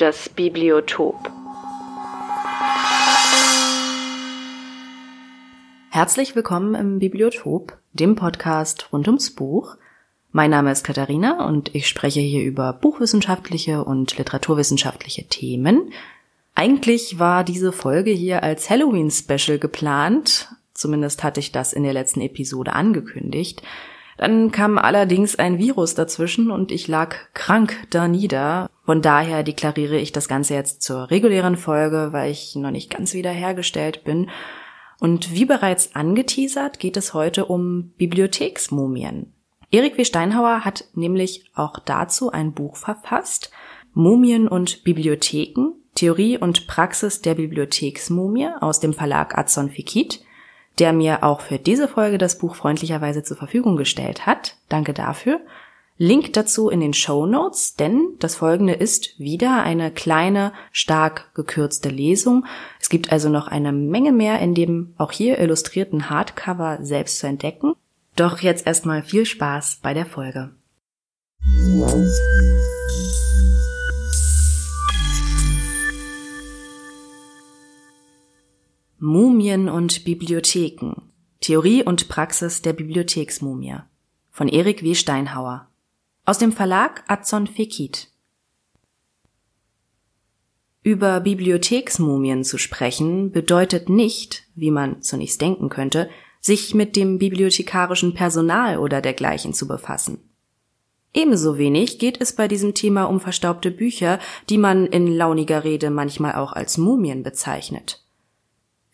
das Bibliotop. Herzlich willkommen im Bibliotop, dem Podcast rund ums Buch. Mein Name ist Katharina und ich spreche hier über buchwissenschaftliche und literaturwissenschaftliche Themen. Eigentlich war diese Folge hier als Halloween-Special geplant, zumindest hatte ich das in der letzten Episode angekündigt. Dann kam allerdings ein Virus dazwischen und ich lag krank da nieder. Von daher deklariere ich das Ganze jetzt zur regulären Folge, weil ich noch nicht ganz wiederhergestellt bin und wie bereits angeteasert, geht es heute um Bibliotheksmumien. Erik W. Steinhauer hat nämlich auch dazu ein Buch verfasst, Mumien und Bibliotheken, Theorie und Praxis der Bibliotheksmumie aus dem Verlag Adson Fikit, der mir auch für diese Folge das Buch freundlicherweise zur Verfügung gestellt hat. Danke dafür. Link dazu in den Show Notes, denn das folgende ist wieder eine kleine, stark gekürzte Lesung. Es gibt also noch eine Menge mehr in dem auch hier illustrierten Hardcover selbst zu entdecken. Doch jetzt erstmal viel Spaß bei der Folge. Mumien und Bibliotheken. Theorie und Praxis der Bibliotheksmumie von Erik W. Steinhauer aus dem Verlag Adson Fekit. Über Bibliotheksmumien zu sprechen bedeutet nicht, wie man zunächst denken könnte, sich mit dem bibliothekarischen Personal oder dergleichen zu befassen. Ebenso wenig geht es bei diesem Thema um verstaubte Bücher, die man in launiger Rede manchmal auch als Mumien bezeichnet.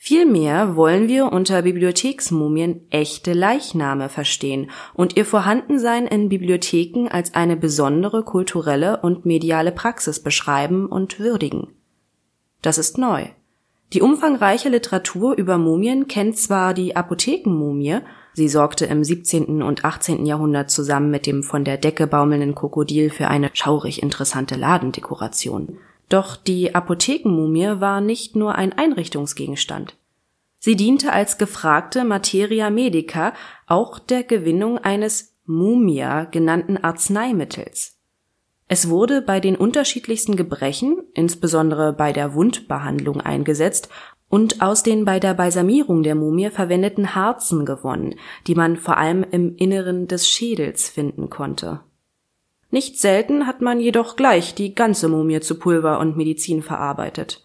Vielmehr wollen wir unter Bibliotheksmumien echte Leichname verstehen und ihr Vorhandensein in Bibliotheken als eine besondere kulturelle und mediale Praxis beschreiben und würdigen. Das ist neu. Die umfangreiche Literatur über Mumien kennt zwar die Apothekenmumie, sie sorgte im 17. und 18. Jahrhundert zusammen mit dem von der Decke baumelnden Krokodil für eine schaurig interessante Ladendekoration. Doch die Apothekenmumie war nicht nur ein Einrichtungsgegenstand. Sie diente als gefragte Materia medica auch der Gewinnung eines Mumia genannten Arzneimittels. Es wurde bei den unterschiedlichsten Gebrechen, insbesondere bei der Wundbehandlung eingesetzt und aus den bei der Balsamierung der Mumie verwendeten Harzen gewonnen, die man vor allem im Inneren des Schädels finden konnte nicht selten hat man jedoch gleich die ganze Mumie zu Pulver und Medizin verarbeitet.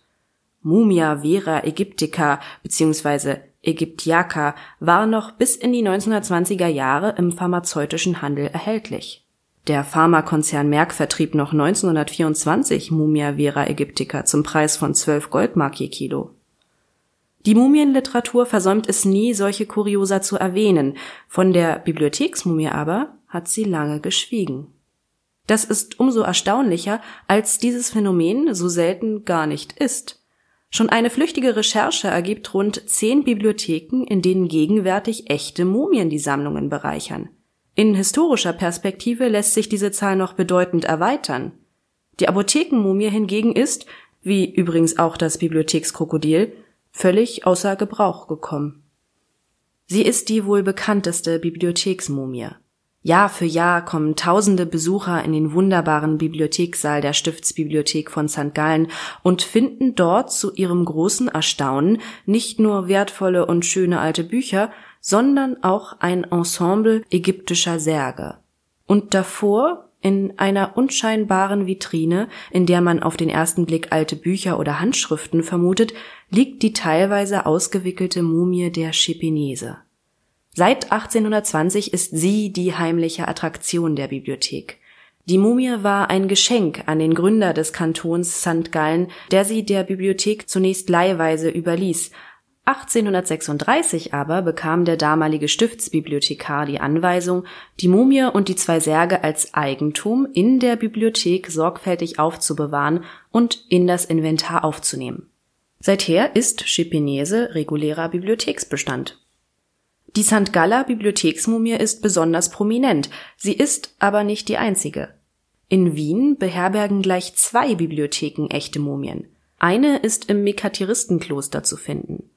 Mumia vera aegyptica bzw. Ägyptiaca war noch bis in die 1920er Jahre im pharmazeutischen Handel erhältlich. Der Pharmakonzern Merck vertrieb noch 1924 Mumia vera aegyptica zum Preis von 12 Goldmark je Kilo. Die Mumienliteratur versäumt es nie, solche Kuriosa zu erwähnen, von der Bibliotheksmumie aber hat sie lange geschwiegen. Das ist umso erstaunlicher, als dieses Phänomen so selten gar nicht ist. Schon eine flüchtige Recherche ergibt rund zehn Bibliotheken, in denen gegenwärtig echte Mumien die Sammlungen bereichern. In historischer Perspektive lässt sich diese Zahl noch bedeutend erweitern. Die Apothekenmumie hingegen ist, wie übrigens auch das Bibliothekskrokodil, völlig außer Gebrauch gekommen. Sie ist die wohl bekannteste Bibliotheksmumie. Jahr für Jahr kommen tausende Besucher in den wunderbaren Bibliothekssaal der Stiftsbibliothek von St. Gallen und finden dort zu ihrem großen Erstaunen nicht nur wertvolle und schöne alte Bücher, sondern auch ein Ensemble ägyptischer Särge. Und davor, in einer unscheinbaren Vitrine, in der man auf den ersten Blick alte Bücher oder Handschriften vermutet, liegt die teilweise ausgewickelte Mumie der Schipinese. Seit 1820 ist sie die heimliche Attraktion der Bibliothek. Die Mumie war ein Geschenk an den Gründer des Kantons St. Gallen, der sie der Bibliothek zunächst leihweise überließ, 1836 aber bekam der damalige Stiftsbibliothekar die Anweisung, die Mumie und die zwei Särge als Eigentum in der Bibliothek sorgfältig aufzubewahren und in das Inventar aufzunehmen. Seither ist Schipinese regulärer Bibliotheksbestand. Die St. Galler Bibliotheksmumie ist besonders prominent, sie ist aber nicht die einzige. In Wien beherbergen gleich zwei Bibliotheken echte Mumien. Eine ist im Mekateristenkloster zu finden.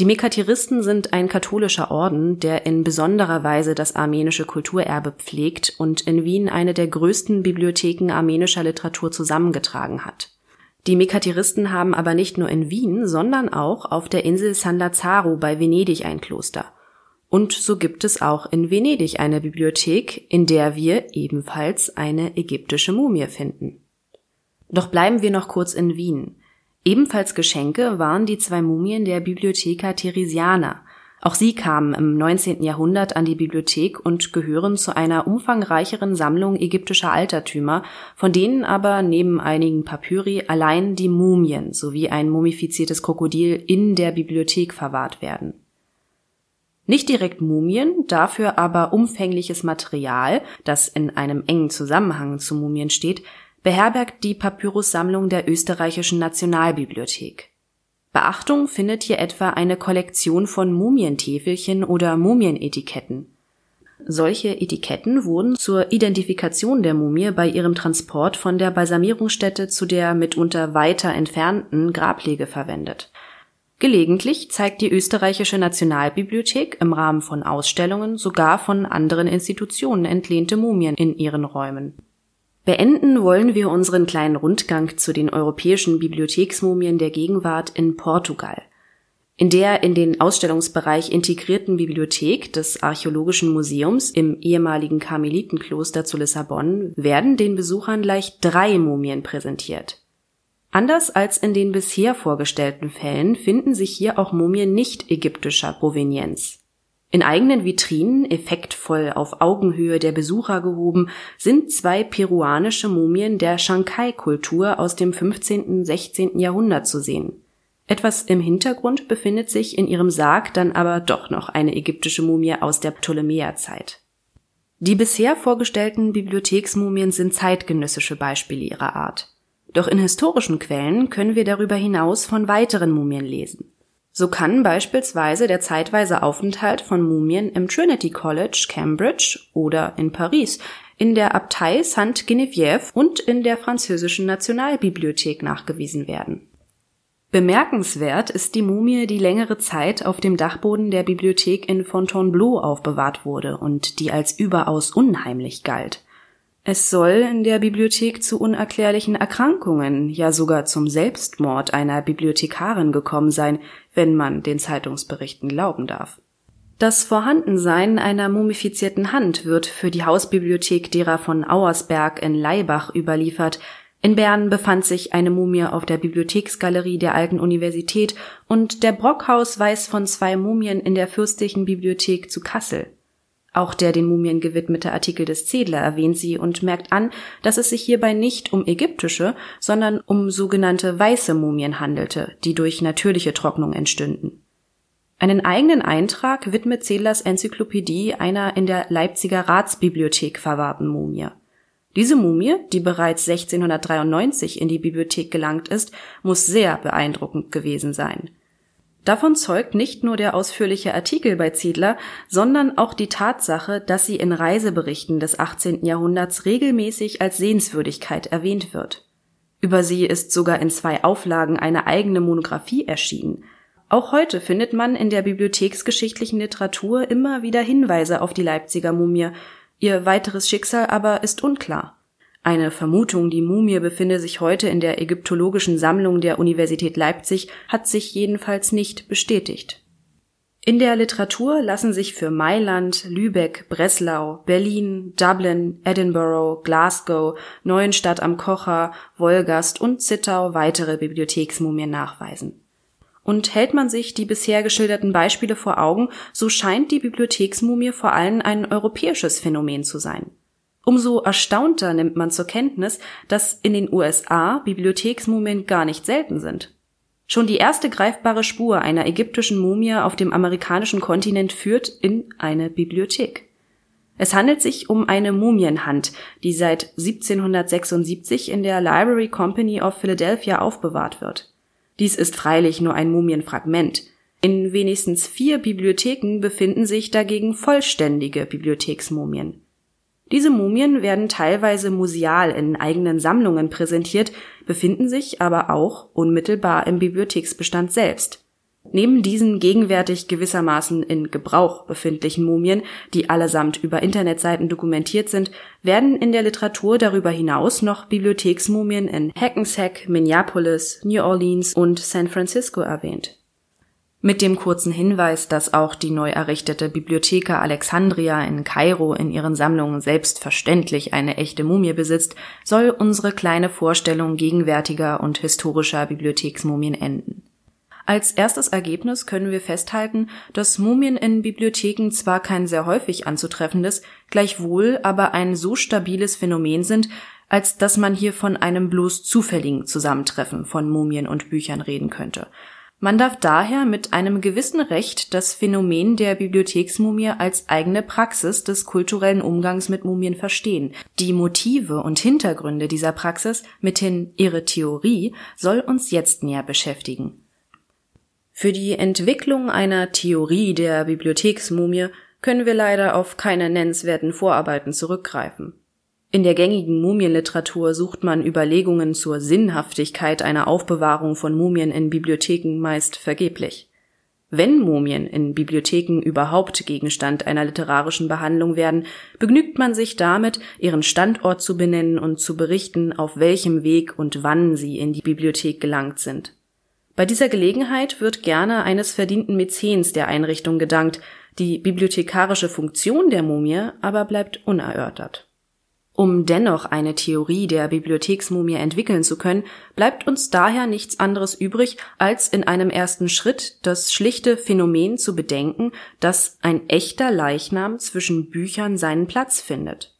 Die Mekatiristen sind ein katholischer Orden, der in besonderer Weise das armenische Kulturerbe pflegt und in Wien eine der größten Bibliotheken armenischer Literatur zusammengetragen hat. Die Mekatiristen haben aber nicht nur in Wien, sondern auch auf der Insel San Lazzaro bei Venedig ein Kloster. Und so gibt es auch in Venedig eine Bibliothek, in der wir ebenfalls eine ägyptische Mumie finden. Doch bleiben wir noch kurz in Wien. Ebenfalls Geschenke waren die zwei Mumien der Bibliotheca Theresiana. Auch sie kamen im 19. Jahrhundert an die Bibliothek und gehören zu einer umfangreicheren Sammlung ägyptischer Altertümer, von denen aber neben einigen Papyri allein die Mumien sowie ein mumifiziertes Krokodil in der Bibliothek verwahrt werden. Nicht direkt Mumien, dafür aber umfängliches Material, das in einem engen Zusammenhang zu Mumien steht, beherbergt die Papyrussammlung der Österreichischen Nationalbibliothek. Beachtung findet hier etwa eine Kollektion von Mumientäfelchen oder Mumienetiketten. Solche Etiketten wurden zur Identifikation der Mumie bei ihrem Transport von der Balsamierungsstätte zu der mitunter weiter entfernten Grablege verwendet. Gelegentlich zeigt die Österreichische Nationalbibliothek im Rahmen von Ausstellungen sogar von anderen Institutionen entlehnte Mumien in ihren Räumen Beenden wollen wir unseren kleinen Rundgang zu den europäischen Bibliotheksmumien der Gegenwart in Portugal. In der in den Ausstellungsbereich integrierten Bibliothek des Archäologischen Museums im ehemaligen Karmelitenkloster zu Lissabon werden den Besuchern gleich drei Mumien präsentiert. Anders als in den bisher vorgestellten Fällen finden sich hier auch Mumien nicht ägyptischer Provenienz. In eigenen Vitrinen, effektvoll auf Augenhöhe der Besucher gehoben, sind zwei peruanische Mumien der Shankai-Kultur aus dem 15. 16. Jahrhundert zu sehen. Etwas im Hintergrund befindet sich in ihrem Sarg dann aber doch noch eine ägyptische Mumie aus der Ptolemäerzeit. Die bisher vorgestellten Bibliotheksmumien sind zeitgenössische Beispiele ihrer Art. Doch in historischen Quellen können wir darüber hinaus von weiteren Mumien lesen. So kann beispielsweise der zeitweise Aufenthalt von Mumien im Trinity College, Cambridge oder in Paris, in der Abtei Sainte-Geneviève und in der französischen Nationalbibliothek nachgewiesen werden. Bemerkenswert ist die Mumie, die längere Zeit auf dem Dachboden der Bibliothek in Fontainebleau aufbewahrt wurde und die als überaus unheimlich galt. Es soll in der Bibliothek zu unerklärlichen Erkrankungen, ja sogar zum Selbstmord einer Bibliothekarin gekommen sein, wenn man den Zeitungsberichten glauben darf. Das Vorhandensein einer mumifizierten Hand wird für die Hausbibliothek derer von Auersberg in Laibach überliefert. In Bern befand sich eine Mumie auf der Bibliotheksgalerie der Alten Universität und der Brockhaus weiß von zwei Mumien in der Fürstlichen Bibliothek zu Kassel. Auch der den Mumien gewidmete Artikel des Zedler erwähnt sie und merkt an, dass es sich hierbei nicht um ägyptische, sondern um sogenannte weiße Mumien handelte, die durch natürliche Trocknung entstünden. Einen eigenen Eintrag widmet Zedlers Enzyklopädie einer in der Leipziger Ratsbibliothek verwahrten Mumie. Diese Mumie, die bereits 1693 in die Bibliothek gelangt ist, muss sehr beeindruckend gewesen sein. Davon zeugt nicht nur der ausführliche Artikel bei Ziedler, sondern auch die Tatsache, dass sie in Reiseberichten des 18. Jahrhunderts regelmäßig als Sehenswürdigkeit erwähnt wird. Über sie ist sogar in zwei Auflagen eine eigene Monographie erschienen. Auch heute findet man in der bibliotheksgeschichtlichen Literatur immer wieder Hinweise auf die Leipziger Mumie, ihr weiteres Schicksal aber ist unklar. Eine Vermutung, die Mumie befinde sich heute in der ägyptologischen Sammlung der Universität Leipzig, hat sich jedenfalls nicht bestätigt. In der Literatur lassen sich für Mailand, Lübeck, Breslau, Berlin, Dublin, Edinburgh, Glasgow, Neuenstadt am Kocher, Wolgast und Zittau weitere Bibliotheksmumien nachweisen. Und hält man sich die bisher geschilderten Beispiele vor Augen, so scheint die Bibliotheksmumie vor allem ein europäisches Phänomen zu sein. Umso erstaunter nimmt man zur Kenntnis, dass in den USA Bibliotheksmumien gar nicht selten sind. Schon die erste greifbare Spur einer ägyptischen Mumie auf dem amerikanischen Kontinent führt in eine Bibliothek. Es handelt sich um eine Mumienhand, die seit 1776 in der Library Company of Philadelphia aufbewahrt wird. Dies ist freilich nur ein Mumienfragment. In wenigstens vier Bibliotheken befinden sich dagegen vollständige Bibliotheksmumien. Diese Mumien werden teilweise museal in eigenen Sammlungen präsentiert, befinden sich aber auch unmittelbar im Bibliotheksbestand selbst. Neben diesen gegenwärtig gewissermaßen in Gebrauch befindlichen Mumien, die allesamt über Internetseiten dokumentiert sind, werden in der Literatur darüber hinaus noch Bibliotheksmumien in Hackensack, Minneapolis, New Orleans und San Francisco erwähnt mit dem kurzen Hinweis, dass auch die neu errichtete Bibliotheca Alexandria in Kairo in ihren Sammlungen selbstverständlich eine echte Mumie besitzt, soll unsere kleine Vorstellung gegenwärtiger und historischer Bibliotheksmumien enden. Als erstes Ergebnis können wir festhalten, dass Mumien in Bibliotheken zwar kein sehr häufig anzutreffendes, gleichwohl aber ein so stabiles Phänomen sind, als dass man hier von einem bloß zufälligen Zusammentreffen von Mumien und Büchern reden könnte – man darf daher mit einem gewissen Recht das Phänomen der Bibliotheksmumie als eigene Praxis des kulturellen Umgangs mit Mumien verstehen. Die Motive und Hintergründe dieser Praxis, mithin ihre Theorie, soll uns jetzt näher beschäftigen. Für die Entwicklung einer Theorie der Bibliotheksmumie können wir leider auf keine nennenswerten Vorarbeiten zurückgreifen. In der gängigen Mumienliteratur sucht man Überlegungen zur Sinnhaftigkeit einer Aufbewahrung von Mumien in Bibliotheken meist vergeblich. Wenn Mumien in Bibliotheken überhaupt Gegenstand einer literarischen Behandlung werden, begnügt man sich damit, ihren Standort zu benennen und zu berichten, auf welchem Weg und wann sie in die Bibliothek gelangt sind. Bei dieser Gelegenheit wird gerne eines verdienten Mäzens der Einrichtung gedankt, die bibliothekarische Funktion der Mumie aber bleibt unerörtert. Um dennoch eine Theorie der Bibliotheksmumie entwickeln zu können, bleibt uns daher nichts anderes übrig, als in einem ersten Schritt das schlichte Phänomen zu bedenken, dass ein echter Leichnam zwischen Büchern seinen Platz findet.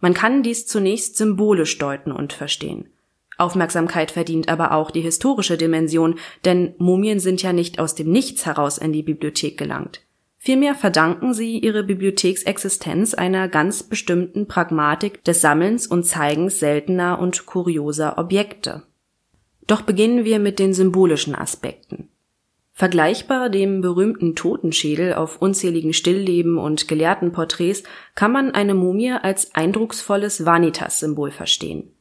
Man kann dies zunächst symbolisch deuten und verstehen. Aufmerksamkeit verdient aber auch die historische Dimension, denn Mumien sind ja nicht aus dem Nichts heraus in die Bibliothek gelangt. Vielmehr verdanken sie ihre Bibliotheksexistenz einer ganz bestimmten Pragmatik des Sammelns und Zeigens seltener und kurioser Objekte. Doch beginnen wir mit den symbolischen Aspekten. Vergleichbar dem berühmten Totenschädel auf unzähligen Stillleben und Gelehrtenporträts kann man eine Mumie als eindrucksvolles Vanitas-Symbol verstehen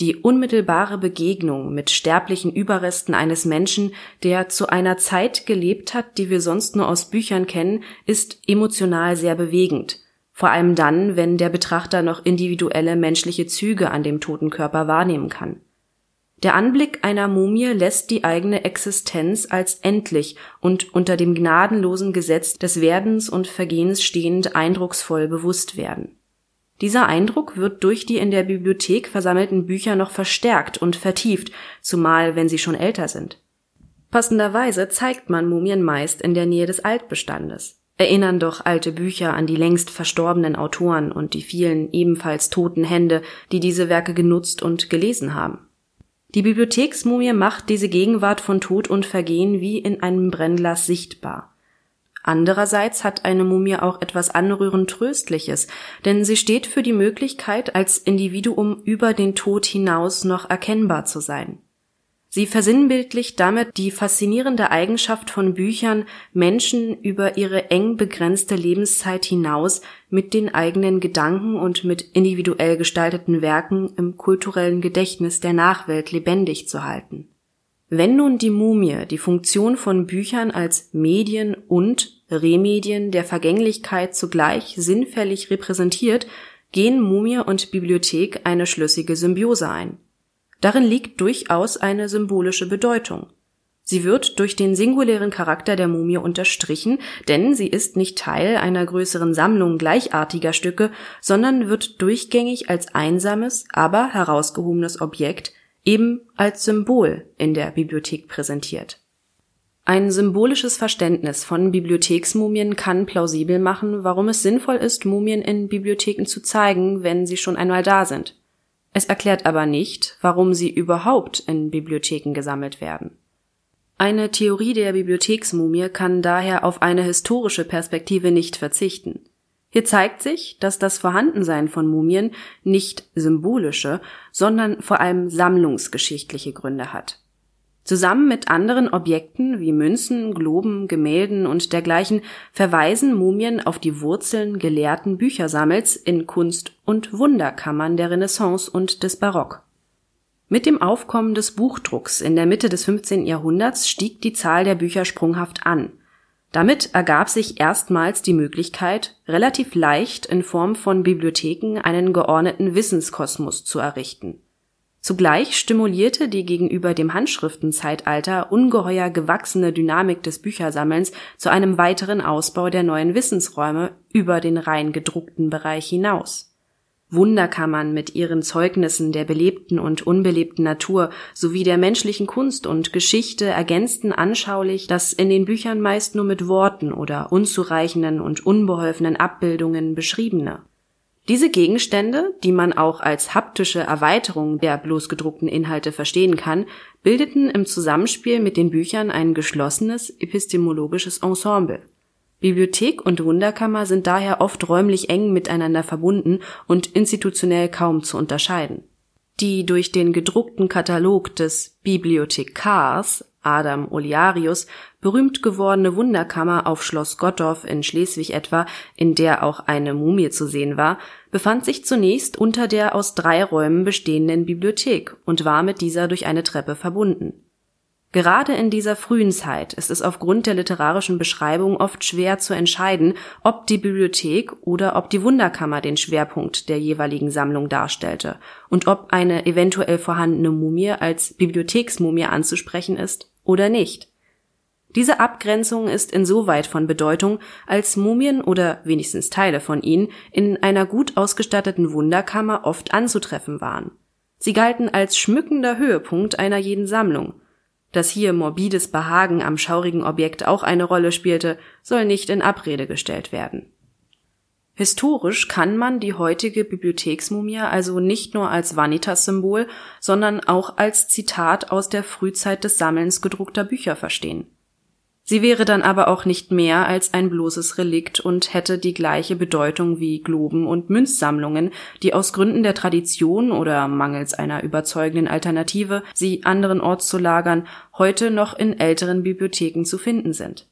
die unmittelbare Begegnung mit sterblichen Überresten eines Menschen, der zu einer Zeit gelebt hat, die wir sonst nur aus Büchern kennen, ist emotional sehr bewegend, vor allem dann, wenn der Betrachter noch individuelle menschliche Züge an dem toten Körper wahrnehmen kann. Der Anblick einer Mumie lässt die eigene Existenz als endlich und unter dem gnadenlosen Gesetz des Werdens und Vergehens stehend eindrucksvoll bewusst werden dieser Eindruck wird durch die in der Bibliothek versammelten Bücher noch verstärkt und vertieft, zumal wenn sie schon älter sind. Passenderweise zeigt man Mumien meist in der Nähe des Altbestandes. Erinnern doch alte Bücher an die längst verstorbenen Autoren und die vielen ebenfalls toten Hände, die diese Werke genutzt und gelesen haben. Die Bibliotheksmumie macht diese Gegenwart von Tod und Vergehen wie in einem Brennglas sichtbar. Andererseits hat eine Mumie auch etwas anrührend Tröstliches, denn sie steht für die Möglichkeit, als Individuum über den Tod hinaus noch erkennbar zu sein. Sie versinnbildlicht damit die faszinierende Eigenschaft von Büchern, Menschen über ihre eng begrenzte Lebenszeit hinaus mit den eigenen Gedanken und mit individuell gestalteten Werken im kulturellen Gedächtnis der Nachwelt lebendig zu halten. Wenn nun die Mumie die Funktion von Büchern als Medien und Remedien der Vergänglichkeit zugleich sinnfällig repräsentiert, gehen Mumie und Bibliothek eine schlüssige Symbiose ein. Darin liegt durchaus eine symbolische Bedeutung. Sie wird durch den singulären Charakter der Mumie unterstrichen, denn sie ist nicht Teil einer größeren Sammlung gleichartiger Stücke, sondern wird durchgängig als einsames, aber herausgehobenes Objekt, eben als Symbol in der Bibliothek präsentiert ein symbolisches Verständnis von Bibliotheksmumien kann plausibel machen, warum es sinnvoll ist, Mumien in Bibliotheken zu zeigen, wenn sie schon einmal da sind. Es erklärt aber nicht, warum sie überhaupt in Bibliotheken gesammelt werden. Eine Theorie der Bibliotheksmumie kann daher auf eine historische Perspektive nicht verzichten. Hier zeigt sich, dass das Vorhandensein von Mumien nicht symbolische, sondern vor allem sammlungsgeschichtliche Gründe hat. Zusammen mit anderen Objekten wie Münzen, Globen, Gemälden und dergleichen verweisen Mumien auf die Wurzeln gelehrten Büchersammels in Kunst- und Wunderkammern der Renaissance und des Barock. Mit dem Aufkommen des Buchdrucks in der Mitte des 15. Jahrhunderts stieg die Zahl der Bücher sprunghaft an. Damit ergab sich erstmals die Möglichkeit, relativ leicht in Form von Bibliotheken einen geordneten Wissenskosmos zu errichten Zugleich stimulierte die gegenüber dem Handschriftenzeitalter ungeheuer gewachsene Dynamik des Büchersammelns zu einem weiteren Ausbau der neuen Wissensräume über den rein gedruckten Bereich hinaus. Wunderkammern mit ihren Zeugnissen der belebten und unbelebten Natur sowie der menschlichen Kunst und Geschichte ergänzten anschaulich das in den Büchern meist nur mit Worten oder unzureichenden und unbeholfenen Abbildungen beschriebene diese Gegenstände, die man auch als haptische Erweiterung der bloß gedruckten Inhalte verstehen kann, bildeten im Zusammenspiel mit den Büchern ein geschlossenes epistemologisches Ensemble. Bibliothek und Wunderkammer sind daher oft räumlich eng miteinander verbunden und institutionell kaum zu unterscheiden. Die durch den gedruckten Katalog des Bibliothekars Adam Oliarius berühmt gewordene Wunderkammer auf Schloss Gottorf in Schleswig etwa, in der auch eine Mumie zu sehen war, befand sich zunächst unter der aus drei Räumen bestehenden Bibliothek und war mit dieser durch eine Treppe verbunden. Gerade in dieser frühen Zeit ist es aufgrund der literarischen Beschreibung oft schwer zu entscheiden, ob die Bibliothek oder ob die Wunderkammer den Schwerpunkt der jeweiligen Sammlung darstellte und ob eine eventuell vorhandene Mumie als Bibliotheksmumie anzusprechen ist oder nicht. Diese Abgrenzung ist insoweit von Bedeutung, als Mumien oder wenigstens Teile von ihnen in einer gut ausgestatteten Wunderkammer oft anzutreffen waren. Sie galten als schmückender Höhepunkt einer jeden Sammlung. Dass hier morbides Behagen am schaurigen Objekt auch eine Rolle spielte, soll nicht in Abrede gestellt werden. Historisch kann man die heutige Bibliotheksmumie also nicht nur als Vanitas-Symbol, sondern auch als Zitat aus der Frühzeit des Sammelns gedruckter Bücher verstehen. Sie wäre dann aber auch nicht mehr als ein bloßes Relikt und hätte die gleiche Bedeutung wie Globen und Münzsammlungen, die aus Gründen der Tradition oder mangels einer überzeugenden Alternative, sie anderenorts zu lagern, heute noch in älteren Bibliotheken zu finden sind.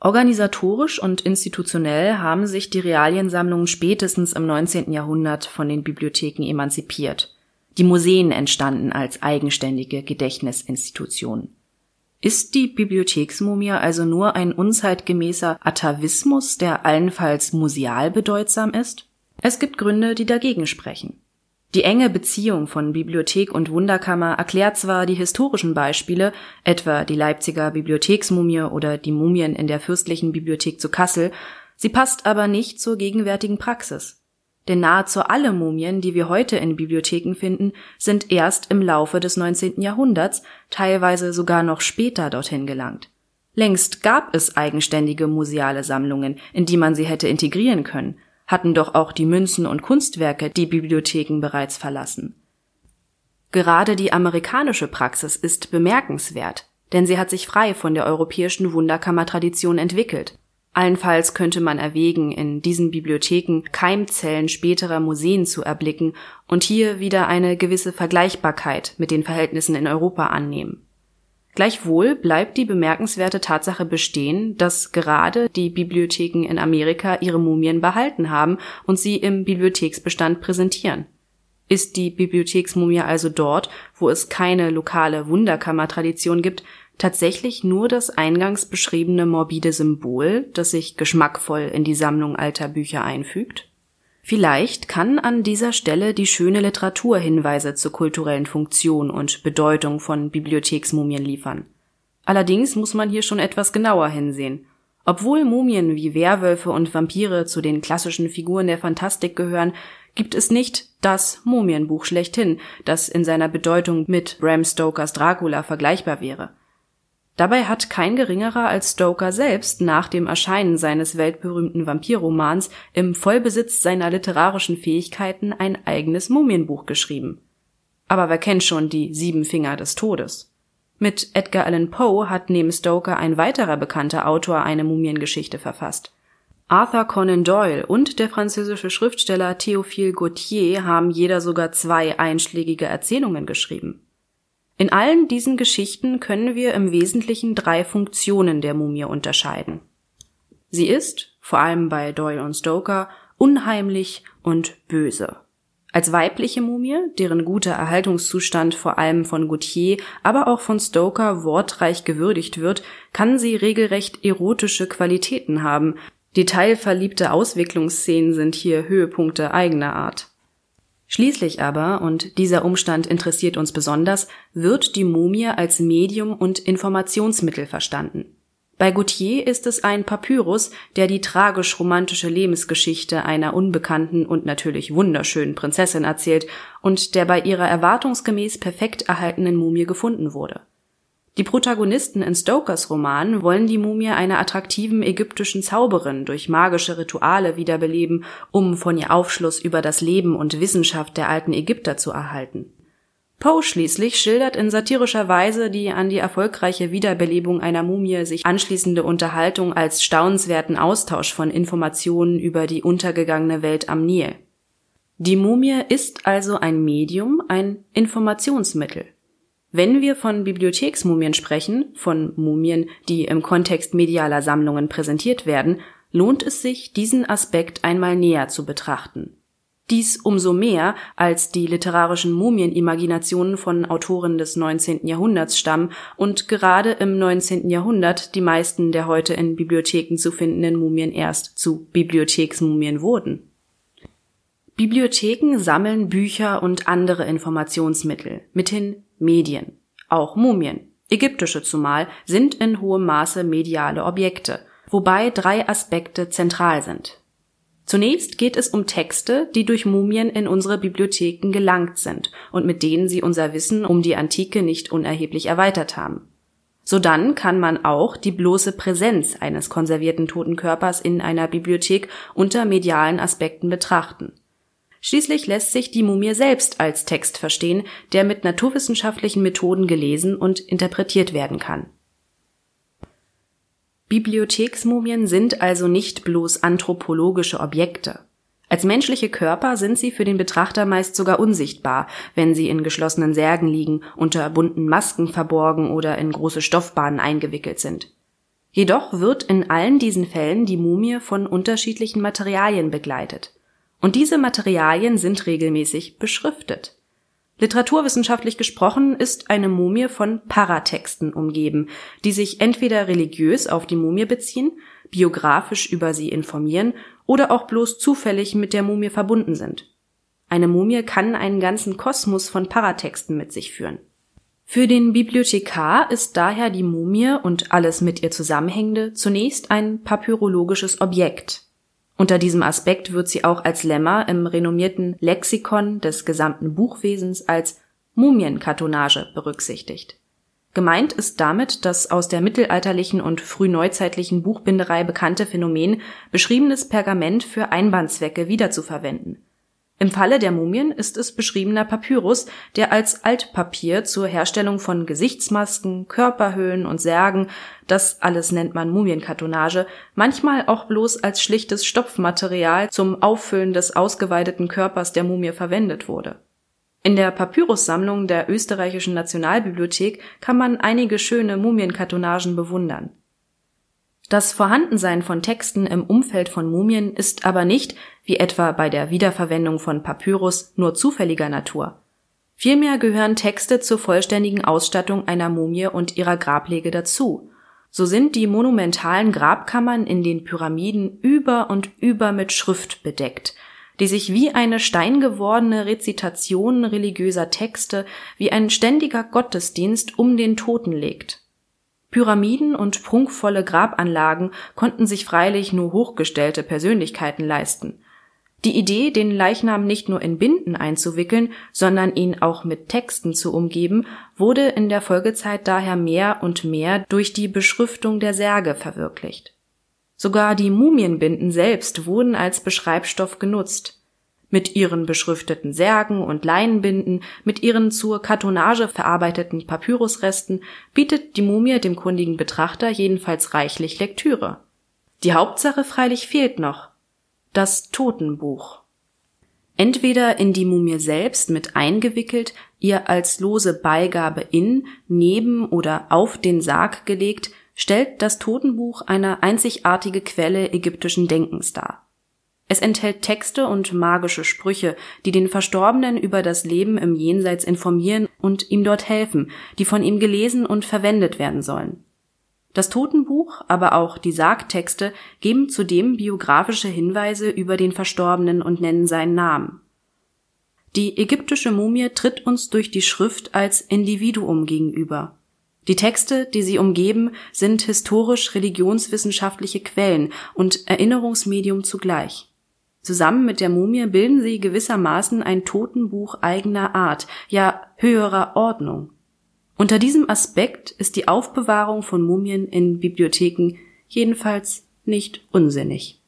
Organisatorisch und institutionell haben sich die Realiensammlungen spätestens im 19. Jahrhundert von den Bibliotheken emanzipiert. Die Museen entstanden als eigenständige Gedächtnisinstitutionen. Ist die Bibliotheksmumie also nur ein unzeitgemäßer Atavismus, der allenfalls museal bedeutsam ist? Es gibt Gründe, die dagegen sprechen. Die enge Beziehung von Bibliothek und Wunderkammer erklärt zwar die historischen Beispiele, etwa die Leipziger Bibliotheksmumie oder die Mumien in der Fürstlichen Bibliothek zu Kassel, sie passt aber nicht zur gegenwärtigen Praxis denn nahezu alle Mumien, die wir heute in Bibliotheken finden, sind erst im Laufe des 19. Jahrhunderts, teilweise sogar noch später dorthin gelangt. Längst gab es eigenständige museale Sammlungen, in die man sie hätte integrieren können, hatten doch auch die Münzen und Kunstwerke die Bibliotheken bereits verlassen. Gerade die amerikanische Praxis ist bemerkenswert, denn sie hat sich frei von der europäischen Wunderkammertradition entwickelt Allenfalls könnte man erwägen, in diesen Bibliotheken Keimzellen späterer Museen zu erblicken und hier wieder eine gewisse Vergleichbarkeit mit den Verhältnissen in Europa annehmen. Gleichwohl bleibt die bemerkenswerte Tatsache bestehen, dass gerade die Bibliotheken in Amerika ihre Mumien behalten haben und sie im Bibliotheksbestand präsentieren. Ist die Bibliotheksmumie also dort, wo es keine lokale Wunderkammertradition gibt, tatsächlich nur das eingangs beschriebene morbide Symbol, das sich geschmackvoll in die Sammlung alter Bücher einfügt? Vielleicht kann an dieser Stelle die schöne Literatur Hinweise zur kulturellen Funktion und Bedeutung von Bibliotheksmumien liefern. Allerdings muss man hier schon etwas genauer hinsehen. Obwohl Mumien wie Werwölfe und Vampire zu den klassischen Figuren der Fantastik gehören, gibt es nicht das Mumienbuch schlechthin, das in seiner Bedeutung mit Bram Stokers Dracula vergleichbar wäre. Dabei hat kein geringerer als Stoker selbst nach dem Erscheinen seines weltberühmten Vampirromans im Vollbesitz seiner literarischen Fähigkeiten ein eigenes Mumienbuch geschrieben. Aber wer kennt schon die Sieben Finger des Todes? Mit Edgar Allan Poe hat neben Stoker ein weiterer bekannter Autor eine Mumiengeschichte verfasst. Arthur Conan Doyle und der französische Schriftsteller Théophile Gautier haben jeder sogar zwei einschlägige Erzählungen geschrieben. In allen diesen Geschichten können wir im Wesentlichen drei Funktionen der Mumie unterscheiden. Sie ist, vor allem bei Doyle und Stoker, unheimlich und böse. Als weibliche Mumie, deren guter Erhaltungszustand vor allem von Gautier, aber auch von Stoker wortreich gewürdigt wird, kann sie regelrecht erotische Qualitäten haben. Detailverliebte Auswicklungsszenen sind hier Höhepunkte eigener Art. Schließlich aber, und dieser Umstand interessiert uns besonders, wird die Mumie als Medium und Informationsmittel verstanden. Bei Gautier ist es ein Papyrus, der die tragisch-romantische Lebensgeschichte einer unbekannten und natürlich wunderschönen Prinzessin erzählt und der bei ihrer erwartungsgemäß perfekt erhaltenen Mumie gefunden wurde. Die Protagonisten in Stokers Roman wollen die Mumie einer attraktiven ägyptischen Zauberin durch magische Rituale wiederbeleben, um von ihr Aufschluss über das Leben und Wissenschaft der alten Ägypter zu erhalten Poe schließlich schildert in satirischer Weise die an die erfolgreiche Wiederbelebung einer Mumie sich anschließende Unterhaltung als staunenswerten Austausch von Informationen über die untergegangene Welt am Nil. Die Mumie ist also ein Medium, ein Informationsmittel. Wenn wir von Bibliotheksmumien sprechen, von Mumien, die im Kontext medialer Sammlungen präsentiert werden, lohnt es sich, diesen Aspekt einmal näher zu betrachten dies umso mehr, als die literarischen Mumienimaginationen von Autoren des 19. Jahrhunderts stammen und gerade im 19. Jahrhundert die meisten der heute in Bibliotheken zu findenden Mumien erst zu Bibliotheksmumien wurden. Bibliotheken sammeln Bücher und andere Informationsmittel, mithin Medien. Auch Mumien, ägyptische zumal, sind in hohem Maße mediale Objekte, wobei drei Aspekte zentral sind. Zunächst geht es um Texte, die durch Mumien in unsere Bibliotheken gelangt sind und mit denen sie unser Wissen um die Antike nicht unerheblich erweitert haben. Sodann kann man auch die bloße Präsenz eines konservierten toten Körpers in einer Bibliothek unter medialen Aspekten betrachten. Schließlich lässt sich die Mumie selbst als Text verstehen, der mit naturwissenschaftlichen Methoden gelesen und interpretiert werden kann Bibliotheksmumien sind also nicht bloß anthropologische Objekte. Als menschliche Körper sind sie für den Betrachter meist sogar unsichtbar, wenn sie in geschlossenen Särgen liegen, unter bunten Masken verborgen oder in große Stoffbahnen eingewickelt sind. Jedoch wird in allen diesen Fällen die Mumie von unterschiedlichen Materialien begleitet. Und diese Materialien sind regelmäßig beschriftet. Literaturwissenschaftlich gesprochen ist eine Mumie von Paratexten umgeben, die sich entweder religiös auf die Mumie beziehen, biografisch über sie informieren oder auch bloß zufällig mit der Mumie verbunden sind. Eine Mumie kann einen ganzen Kosmos von Paratexten mit sich führen. Für den Bibliothekar ist daher die Mumie und alles mit ihr zusammenhängende zunächst ein papyrologisches Objekt, unter diesem Aspekt wird sie auch als Lemma im renommierten Lexikon des gesamten Buchwesens als Mumienkartonage berücksichtigt. Gemeint ist damit das aus der mittelalterlichen und frühneuzeitlichen Buchbinderei bekannte Phänomen, beschriebenes Pergament für Einbandzwecke wiederzuverwenden im Falle der Mumien ist es beschriebener Papyrus, der als Altpapier zur Herstellung von Gesichtsmasken, Körperhöhlen und Särgen das alles nennt man Mumienkartonage, manchmal auch bloß als schlichtes Stopfmaterial zum Auffüllen des ausgeweideten Körpers der Mumie verwendet wurde. In der Papyrussammlung der Österreichischen Nationalbibliothek kann man einige schöne Mumienkartonagen bewundern das Vorhandensein von Texten im Umfeld von Mumien ist aber nicht, wie etwa bei der Wiederverwendung von Papyrus, nur zufälliger Natur. Vielmehr gehören Texte zur vollständigen Ausstattung einer Mumie und ihrer Grablege dazu. So sind die monumentalen Grabkammern in den Pyramiden über und über mit Schrift bedeckt, die sich wie eine steingewordene Rezitation religiöser Texte, wie ein ständiger Gottesdienst um den Toten legt Pyramiden und prunkvolle Grabanlagen konnten sich freilich nur hochgestellte Persönlichkeiten leisten. Die Idee, den Leichnam nicht nur in Binden einzuwickeln, sondern ihn auch mit Texten zu umgeben, wurde in der Folgezeit daher mehr und mehr durch die Beschriftung der Särge verwirklicht. Sogar die Mumienbinden selbst wurden als Beschreibstoff genutzt Mit ihren beschrifteten Särgen und Leinenbinden, mit ihren zur Kartonage verarbeiteten Papyrusresten bietet die Mumie dem kundigen Betrachter jedenfalls reichlich Lektüre. Die Hauptsache freilich fehlt noch. Das Totenbuch. Entweder in die Mumie selbst mit eingewickelt, ihr als lose Beigabe in, neben oder auf den Sarg gelegt, stellt das Totenbuch eine einzigartige Quelle ägyptischen Denkens dar. Es enthält Texte und magische Sprüche, die den Verstorbenen über das Leben im Jenseits informieren und ihm dort helfen, die von ihm gelesen und verwendet werden sollen. Das Totenbuch, aber auch die Sargtexte geben zudem biografische Hinweise über den Verstorbenen und nennen seinen Namen. Die ägyptische Mumie tritt uns durch die Schrift als Individuum gegenüber. Die Texte, die sie umgeben, sind historisch-religionswissenschaftliche Quellen und Erinnerungsmedium zugleich. Zusammen mit der Mumie bilden sie gewissermaßen ein Totenbuch eigener Art, ja höherer Ordnung. Unter diesem Aspekt ist die Aufbewahrung von Mumien in Bibliotheken jedenfalls nicht unsinnig.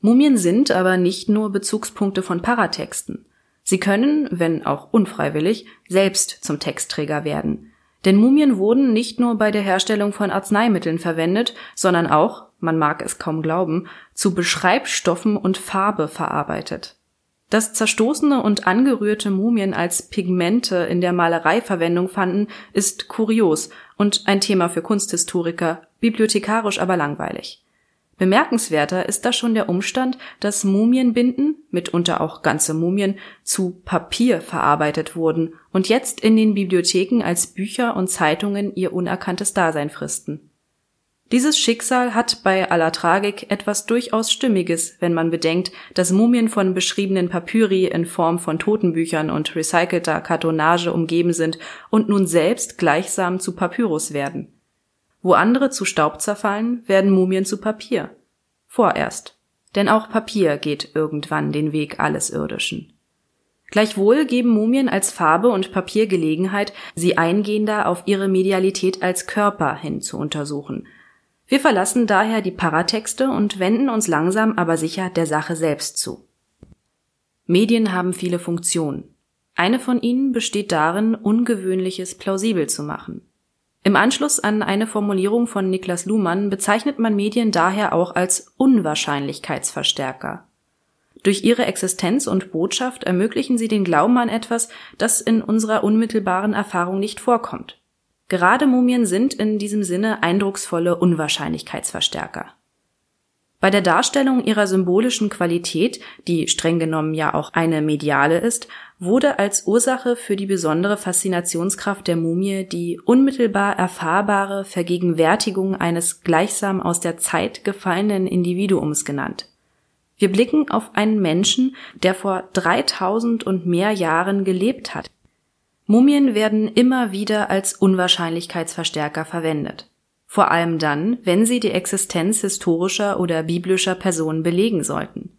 Mumien sind aber nicht nur Bezugspunkte von Paratexten. Sie können, wenn auch unfreiwillig, selbst zum Textträger werden. Denn Mumien wurden nicht nur bei der Herstellung von Arzneimitteln verwendet, sondern auch, man mag es kaum glauben, zu Beschreibstoffen und Farbe verarbeitet. Dass zerstoßene und angerührte Mumien als Pigmente in der Malerei Verwendung fanden, ist kurios und ein Thema für Kunsthistoriker, bibliothekarisch aber langweilig. Bemerkenswerter ist da schon der Umstand, dass Mumienbinden, mitunter auch ganze Mumien, zu Papier verarbeitet wurden und jetzt in den Bibliotheken als Bücher und Zeitungen ihr unerkanntes Dasein fristen. Dieses Schicksal hat bei aller Tragik etwas durchaus Stimmiges, wenn man bedenkt, dass Mumien von beschriebenen Papyri in Form von Totenbüchern und recycelter Kartonage umgeben sind und nun selbst gleichsam zu Papyrus werden. Wo andere zu Staub zerfallen, werden Mumien zu Papier. Vorerst. Denn auch Papier geht irgendwann den Weg alles Irdischen. Gleichwohl geben Mumien als Farbe und Papier Gelegenheit, sie eingehender auf ihre Medialität als Körper hin zu untersuchen. Wir verlassen daher die Paratexte und wenden uns langsam aber sicher der Sache selbst zu. Medien haben viele Funktionen. Eine von ihnen besteht darin, Ungewöhnliches plausibel zu machen. Im Anschluss an eine Formulierung von Niklas Luhmann bezeichnet man Medien daher auch als Unwahrscheinlichkeitsverstärker. Durch ihre Existenz und Botschaft ermöglichen sie den Glauben an etwas, das in unserer unmittelbaren Erfahrung nicht vorkommt. Gerade Mumien sind in diesem Sinne eindrucksvolle Unwahrscheinlichkeitsverstärker. Bei der Darstellung ihrer symbolischen Qualität, die streng genommen ja auch eine mediale ist, wurde als Ursache für die besondere Faszinationskraft der Mumie die unmittelbar erfahrbare Vergegenwärtigung eines gleichsam aus der Zeit gefallenen Individuums genannt. Wir blicken auf einen Menschen, der vor 3000 und mehr Jahren gelebt hat. Mumien werden immer wieder als Unwahrscheinlichkeitsverstärker verwendet vor allem dann, wenn sie die Existenz historischer oder biblischer Personen belegen sollten.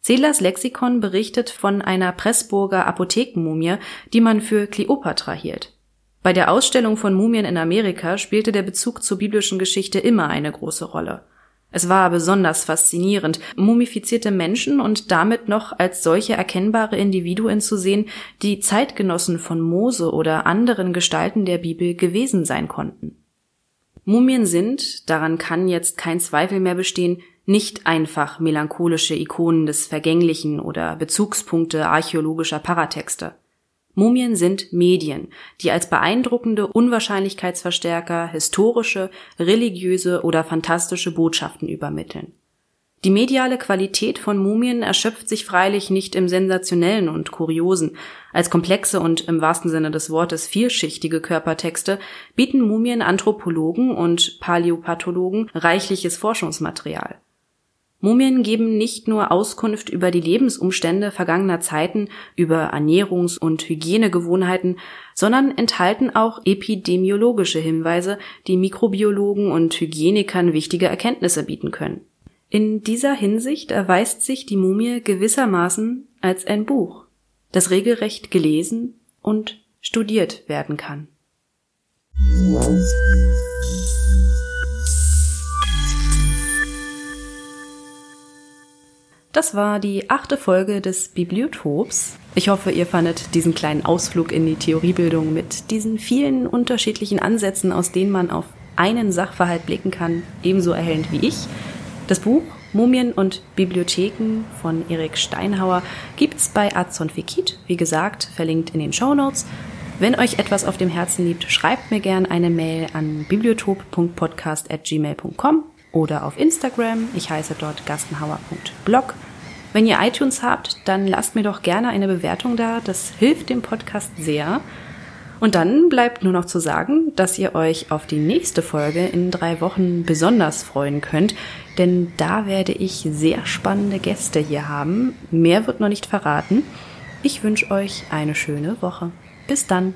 Zedlers Lexikon berichtet von einer Pressburger Apothekenmumie, die man für Kleopatra hielt. Bei der Ausstellung von Mumien in Amerika spielte der Bezug zur biblischen Geschichte immer eine große Rolle. Es war besonders faszinierend, mumifizierte Menschen und damit noch als solche erkennbare Individuen zu sehen, die Zeitgenossen von Mose oder anderen Gestalten der Bibel gewesen sein konnten. Mumien sind, daran kann jetzt kein Zweifel mehr bestehen, nicht einfach melancholische Ikonen des Vergänglichen oder Bezugspunkte archäologischer Paratexte. Mumien sind Medien, die als beeindruckende Unwahrscheinlichkeitsverstärker historische, religiöse oder fantastische Botschaften übermitteln. Die mediale Qualität von Mumien erschöpft sich freilich nicht im Sensationellen und Kuriosen. Als komplexe und im wahrsten Sinne des Wortes vielschichtige Körpertexte bieten Mumien Anthropologen und Paläopathologen reichliches Forschungsmaterial. Mumien geben nicht nur Auskunft über die Lebensumstände vergangener Zeiten, über Ernährungs- und Hygienegewohnheiten, sondern enthalten auch epidemiologische Hinweise, die Mikrobiologen und Hygienikern wichtige Erkenntnisse bieten können. In dieser Hinsicht erweist sich die Mumie gewissermaßen als ein Buch, das regelrecht gelesen und studiert werden kann. Das war die achte Folge des Bibliotops. Ich hoffe, ihr fandet diesen kleinen Ausflug in die Theoriebildung mit diesen vielen unterschiedlichen Ansätzen, aus denen man auf einen Sachverhalt blicken kann, ebenso erhellend wie ich. Das Buch Mumien und Bibliotheken von Erik Steinhauer gibt's bei Azon Fikit, wie gesagt, verlinkt in den Show Notes. Wenn euch etwas auf dem Herzen liegt, schreibt mir gern eine Mail an bibliotop.podcast.gmail.com oder auf Instagram. Ich heiße dort gastenhauer.blog. Wenn ihr iTunes habt, dann lasst mir doch gerne eine Bewertung da. Das hilft dem Podcast sehr. Und dann bleibt nur noch zu sagen, dass ihr euch auf die nächste Folge in drei Wochen besonders freuen könnt, denn da werde ich sehr spannende Gäste hier haben. Mehr wird noch nicht verraten. Ich wünsche euch eine schöne Woche. Bis dann.